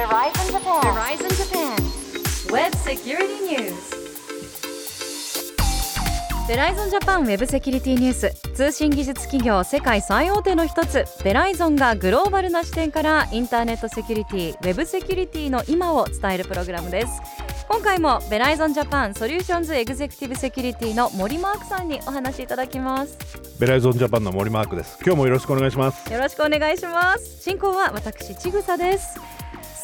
ベライゾンジャパンウェブセキュリティニュース通信技術企業世界最大手の一つベライゾンがグローバルな視点からインターネットセキュリティウェブセキュリティの今を伝えるプログラムです。今回もベライゾンジャパンソリューションズエグゼクティブセキュリティの森マークさんにお話いただきます。ベライゾンジャパンの森マークです。今日もよろしくお願いします。よろしくお願いします。進行は私ちぐさです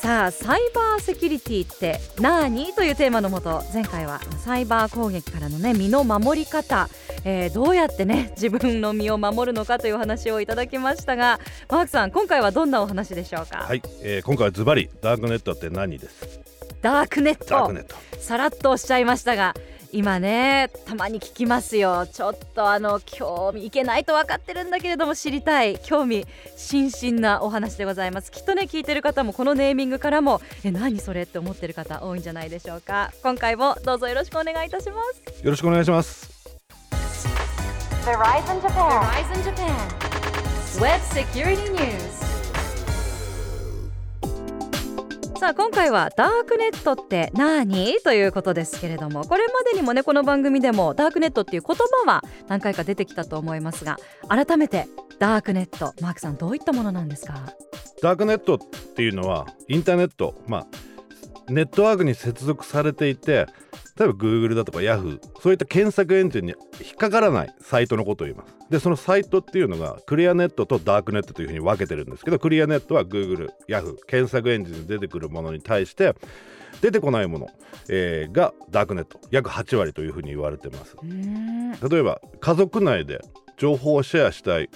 さあサイバーセキュリティって何というテーマのもと前回はサイバー攻撃からのね身の守り方、えー、どうやってね自分の身を守るのかというお話をいただきましたがマークさん今回はどんなお話でしょうか？はい、えー、今回はズバリダークネットって何です？ダークネット。さらっとおっしゃいましたが今ねたまに聞きますよ。ちょっとあの興味いけないと分かってるんだけれども知りたい。興味津々なお話でございます。きっとね聞いてる方もこのネーミングからもえ何それって思ってる方多いんじゃないでしょうか。今回もどうぞよろしくお願いいたします。よろしくお願いします。Verizon Japan, Verizon Japan. Web Security News さあ今回はダークネットって何？ということですけれどもこれまでにもねこの番組でもダークネットっていう言葉は何回か出てきたと思いますが改めてダークネットマークさんどういったものなんですか？ダークネットっていうのはインターネットまあネットワークに接続されていて例えば Google だとか Yahoo そういった検索エンジンに引っかからないサイトのことを言います。でそのサイトっていうのがクリアネットとダークネットというふうに分けてるんですけどクリアネットは Google、Yahoo 検索エンジンに出てくるものに対して出てこないもの、えー、がダークネット約8割というふうに言われてます。例えば家族内で情報をシェアしたい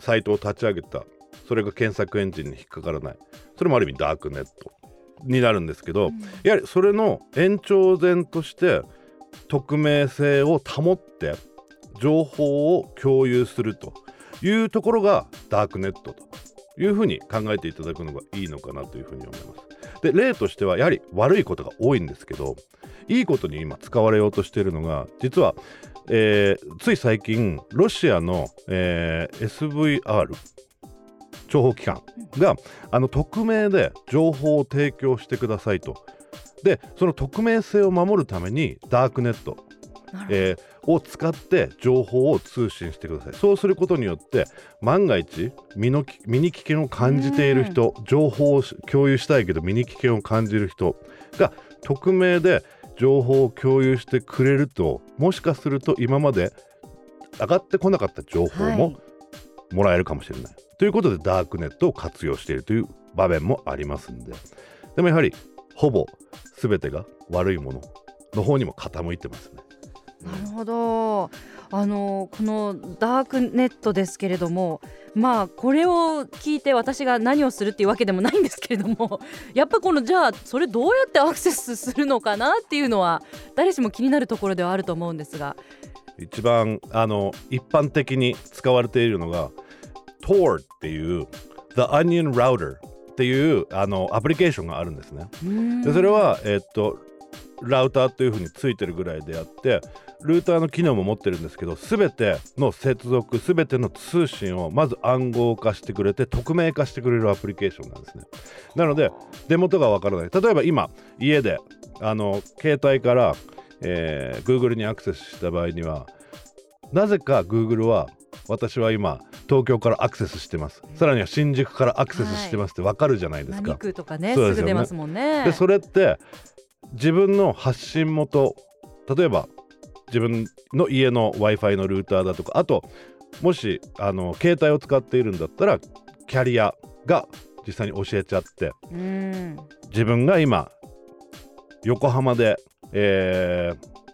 サイトを立ち上げた。それが検索エンジンに引っかからない。それもある意味ダークネットになるんですけど、うん、やはりそれの延長線として匿名性を保って情報を共有するというところがダークネットというふうに考えていただくのがいいのかなというふうに思います。で例としてはやはり悪いことが多いんですけどいいことに今使われようとしているのが実は、えー、つい最近ロシアの、えー、SVR 諜報機関があの匿名で情報を提供してくださいと。でその匿名性を守るためにダークネット、えー、を使って情報を通信してください。そうすることによって万が一身の身に危険を感じている人情報を共有したいけど身に危険を感じる人が匿名で情報を共有してくれるともしかすると今まで上がってこなかった情報ももらえるかもしれない、はい、ということでダークネットを活用しているという場面もありますんで。でもやはりほぼ全てが悪いものの方にも傾いてますね。なるほど。あのこのダークネットですけれどもまあこれを聞いて私が何をするっていうわけでもないんですけれども やっぱこのじゃあそれどうやってアクセスするのかなっていうのは誰しも気になるところではあると思うんですが。一番あの一般的に使われているのが Tor っていう The Onion Router っていうあのアプリケーションがあるんですね。でそれは、えっとラウターというふうについてるぐらいであってルーターの機能も持ってるんですけど全ての接続全ての通信をまず暗号化してくれて匿名化してくれるアプリケーションなんですね。なので出元がわからない。例えば今家であの携帯から、えー、Google にアクセスした場合にはなぜか Google は私は今東京からアクセスしてます、さらには新宿からアクセスしてますって分かるじゃないですか。はい、とかねすぐ出ますもんね。でそれって自分の発信元例えば自分の家の w i f i のルーターだとかあともしあの携帯を使っているんだったらキャリアが実際に教えちゃって自分が今横浜で、えー、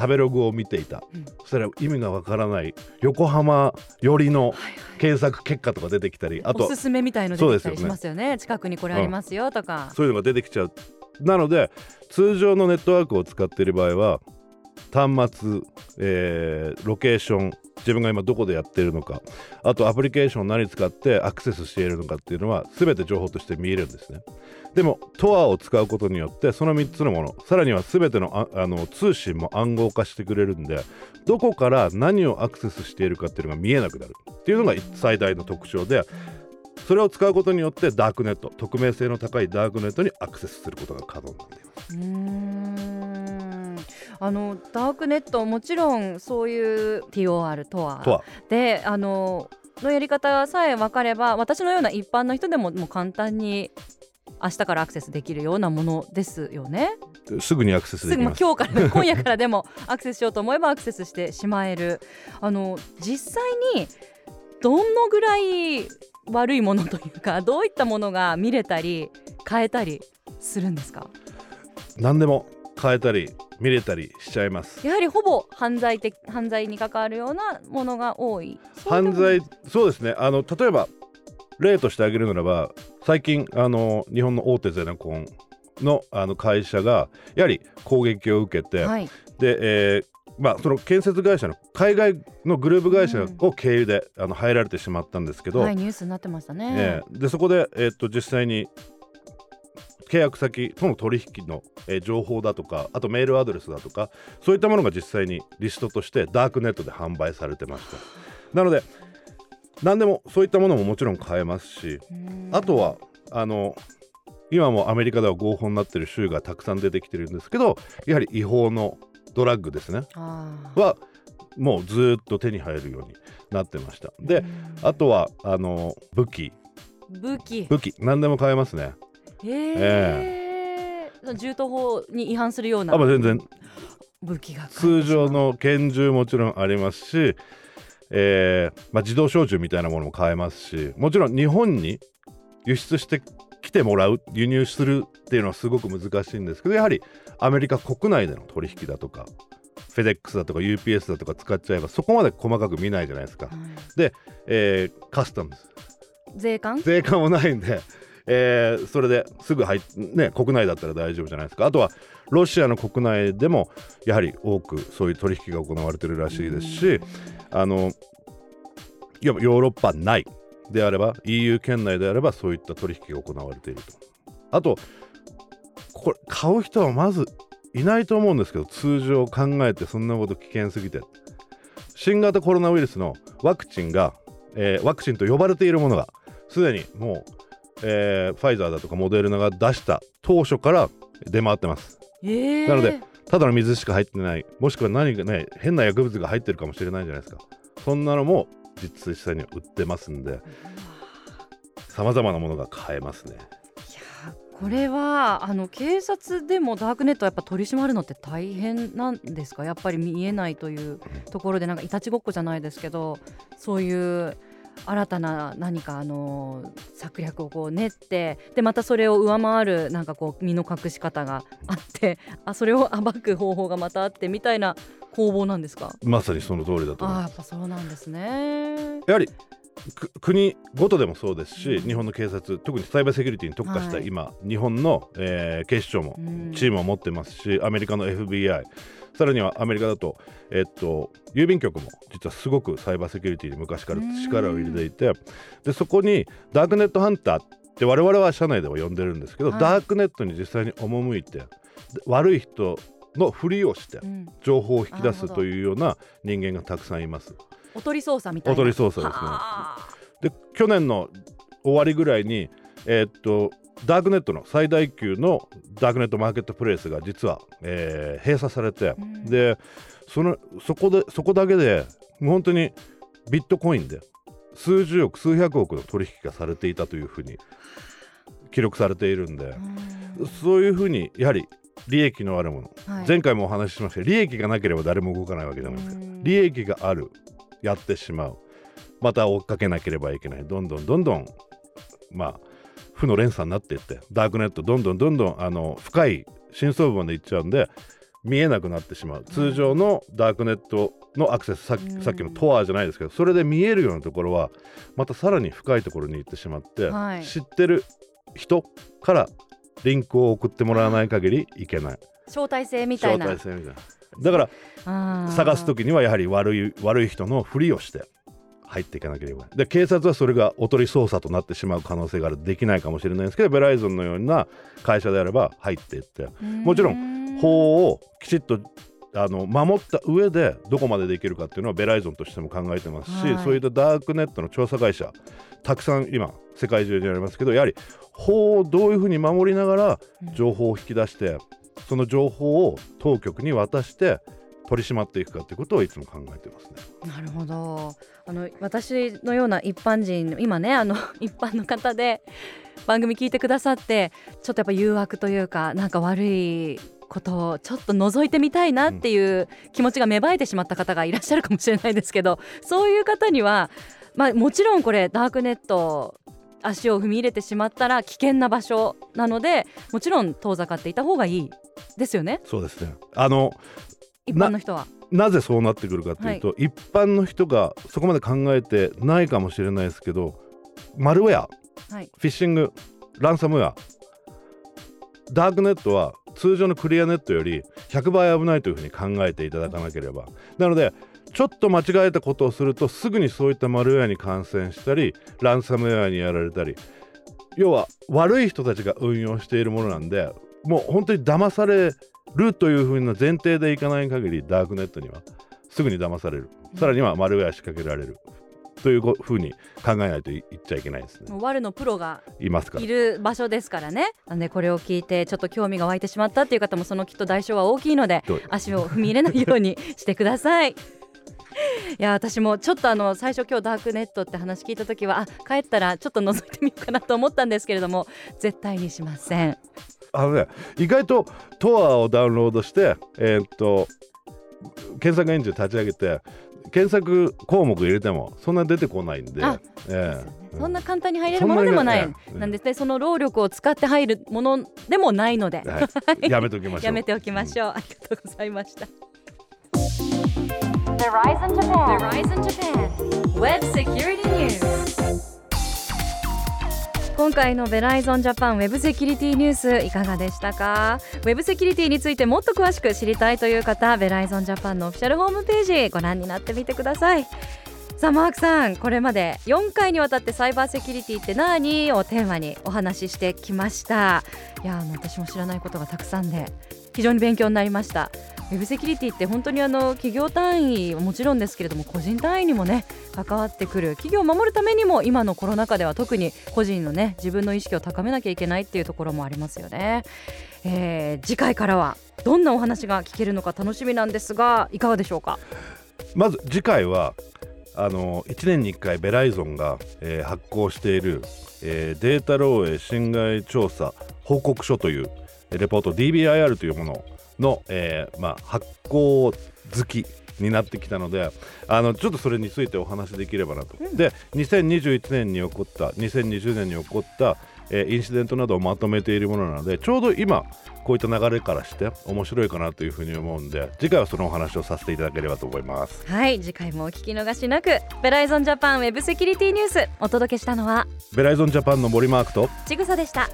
食べログを見ていた、うん、そしたら意味がわからない横浜寄りの検索結果とか出てきたり、あとおすすめみたいの出てきたりしますよね、ね、近くにこれありますよとか、うん、そういうのが出てきちゃう。なので通常のネットワークを使っている場合は端末、えー、ロケーション自分が今どこでやってるのかあとアプリケーションを何使ってアクセスしているのかっていうのは全て情報として見えるんですねでも TOR を使うことによってその3つのものさらには全てのあの通信も暗号化してくれるんでどこから何をアクセスしているかっていうのが見えなくなる。っていうのが最大の特徴でそれを使うことによってダークネット匿名性の高いダークネットにアクセスすることが可能になっています。うん。あのダークネットもちろんそういう TOR とはとはであののやり方さえ分かれば私のような一般の人でももう簡単に明日からアクセスできるようなものですよね。すぐにアクセスできます。今日から今夜からでもアクセスしようと思えばアクセスしてしまえる。あの実際にどのぐらい悪いものというか どういったものが見れたり変えたりするんですか？何でも変えたり見れたりしちゃいます。やはりほぼ犯罪的犯罪に関わるようなものが多い。犯罪そうですね。あの例えば例として挙げるならば最近あの日本の大手ゼネコンのあの会社がやはり攻撃を受けて、はい、で、えーまあ、その建設会社の海外のグループ会社を経由で、うん、あの入られてしまったんですけど、はい、ニュースになってましたね。ねでそこで、えー、っと実際に契約先との取引の、えー、情報だとかあとメールアドレスだとかそういったものが実際にリストとしてダークネットで販売されてました。なので何でもそういったものももちろん買えますしあとはあの今もアメリカでは合法になってる州がたくさん出てきてるんですけどやはり違法のドラッグですね。はもうずっと手に入るようになってました。であとはあの武器。武器。武器何でも買えますね。へえー、銃刀法に違反するような。あ、まあ、全然。武器が通常の拳銃もちろんありますし、えーまあ、自動小銃みたいなものも買えますしもちろん日本に輸出して来てもらう輸入するっていうのはすごく難しいんですけどやはりアメリカ国内での取引だとかフェデックスだとか UPS だとか使っちゃえばそこまで細かく見ないじゃないですか、で、えー、カスタム税関？税関もないんで、えー、それですぐ入っね国内だったら大丈夫じゃないですか。あとはロシアの国内でもやはり多くそういう取引が行われてるらしいですしあのヨーロッパ内であれば EU 圏内であればそういった取引が行われていると。あとこれ買う人はまずいないと思うんですけど通常考えてそんなこと危険すぎて。新型コロナウイルスのワクチンが、えー、ワクチンと呼ばれているものがすでにもう、えー、ファイザーだとかモデルナが出した当初から出回ってます、えー、なのでただの水しか入ってない。もしくは何かね変な薬物が入ってるかもしれないじゃないですか。そんなのも実際に売ってますんでさまざまなものが買えますね。いや。これはあの警察でもダークネットやっぱ取り締まるのって大変なんですか？やっぱり見えないというところでなんかいたちごっこじゃないですけどそういう新たな何かあの策略をこう練ってでまたそれを上回るなんかこう身の隠し方があって あそれを暴く方法がまたあってみたいな攻防なんですか？まさにその通りだと思います。あやっぱそうなんですね。やはり国ごとでもそうですし、うん、日本の警察特にサイバーセキュリティに特化した今、はい、日本の、えー、警視庁もチームを持ってますし、うん、アメリカの FBI さらにはアメリカだと,、えー、っと郵便局も実はすごくサイバーセキュリティに昔から力を入れていて、うん、でそこにダークネットハンターって我々は社内では呼んでるんですけど、はい、ダークネットに実際に赴いて悪い人のふりをして情報を引き出すというような人間がたくさんいます。おとり捜査みたいな。おとり捜査ですね。で去年の終わりぐらいにえー、っとダークネットの最大級のダークネットマーケットプレイスが実は、えー、閉鎖されて、うん、でそのそこでそこだけで本当にビットコインで数十億数百億の取引がされていたというふうに記録されているんで、うん、そういうふうにやはり利益のあるもの、はい、前回もお話ししましたが利益がなければ誰も動かないわけじゃないですか。利益がある。やってしまう。また追っかけなければいけない。どんどんどんどんまあ負の連鎖になっていってダークネットどんどんどんどんあの深い深層部までいっちゃうんで見えなくなってしまう。通常のダークネットのアクセスさっきさっきのトアじゃないですけどそれで見えるようなところはまたさらに深いところに行ってしまって、はい、知ってる人からリンクを送ってもらわない限りいけない。招待制みたいな。招待制みたいな。だから探す時にはやはり悪い悪い人のふりをして入っていかなければ。で警察はそれがおとり捜査となってしまう可能性がある。できないかもしれないですけどベライゾンのような会社であれば入っていって。もちろん法をきちっとあの守った上でどこまでできるかっていうのはベライゾンとしても考えてますし、はい、そういったダークネットの調査会社たくさん今世界中にありますけどやはり法をどういうふうに守りながら情報を引き出して、その情報を当局に渡して取り締まっていくかということをいつも考えてますね。なるほどあの私のような一般人今ねあの 一般の方で番組聞いてくださってちょっとやっぱ誘惑というかなんか悪いことをちょっと覗いてみたいなっていう気持ちが芽生えてしまった方がいらっしゃるかもしれないですけどそういう方には、まあ、もちろんこれダークネット足を踏み入れてしまったら危険な場所なのでもちろん遠ざかっていた方がいいですよね。そうですねあの一般の人は。なぜそうなってくるかというと、はい、一般の人がそこまで考えてないかもしれないですけどマルウェア、はい、フィッシングランサムウェアダークネットは通常のクリアネットより100倍危ないというふうに考えていただかなければ。なのでちょっと間違えたことをするとすぐにそういったマルウェアに感染したりランサムウェアにやられたり要は悪い人たちが運用しているものなんでもう本当に騙されるというふうな前提でいかない限りダークネットにはすぐに騙される、さらにはマルウェア仕掛けられるというふうに考えないといっちゃいけないですね。ワルのプロがいますからいる場所ですからね。なんでこれを聞いてちょっと興味が湧いてしまったっていう方もそのきっと代償は大きいので足を踏み入れないようにしてください。いや私もちょっとあの最初今日ダークネットって話聞いた時はあ帰ったらちょっと覗いてみようかなと思ったんですけれども絶対にしませんあのね意外とトアをダウンロードしてえー、っと検索エンジン立ち上げて検索項目入れてもそんな出てこないんで、えー、そんな簡単に入れるものでもない、なんですね。その労力を使って入るものでもないので、はい、やめておきましょう。やめておきましょう、うん、ありがとうございました。Verizon Japan. Web Security News 今回のベライゾンジャパンウェブセキュリティニュースいかがでしたか？ウェブセキュリティについてもっと詳しく知りたいという方ベライゾンジャパンのオフィシャルホームページご覧になってみてください。さあマークさんこれまで4回にわたってサイバーセキュリティって何？をテーマにお話ししてきました。いやあの私も知らないことがたくさんで。非常に勉強になりました。ウェブセキュリティって本当にあの企業単位はもちろんですけれども個人単位にもね関わってくる。企業を守るためにも今のコロナ禍では特に個人のね自分の意識を高めなきゃいけないっていうところもありますよね、えー、次回からはどんなお話が聞けるのか楽しみなんですがいかがでしょうか？まず次回はあの1年に1回ベライゾンが、えー、発行している、えー、データ漏洩侵害調査報告書というレポート DBIR というものの、えーまあ、発行好きになってきたのであのちょっとそれについてお話しできればなと、うん、で2021年に起こった2020年に起こった、えー、インシデントなどをまとめているものなのでちょうど今こういった流れからして面白いかなというふうに思うんで次回はそのお話をさせていただければと思います。はい次回もお聞き逃しなくベライゾンジャパンウェブセキュリティニュースお届けしたのはベライゾンジャパンの森マークとちぐさでした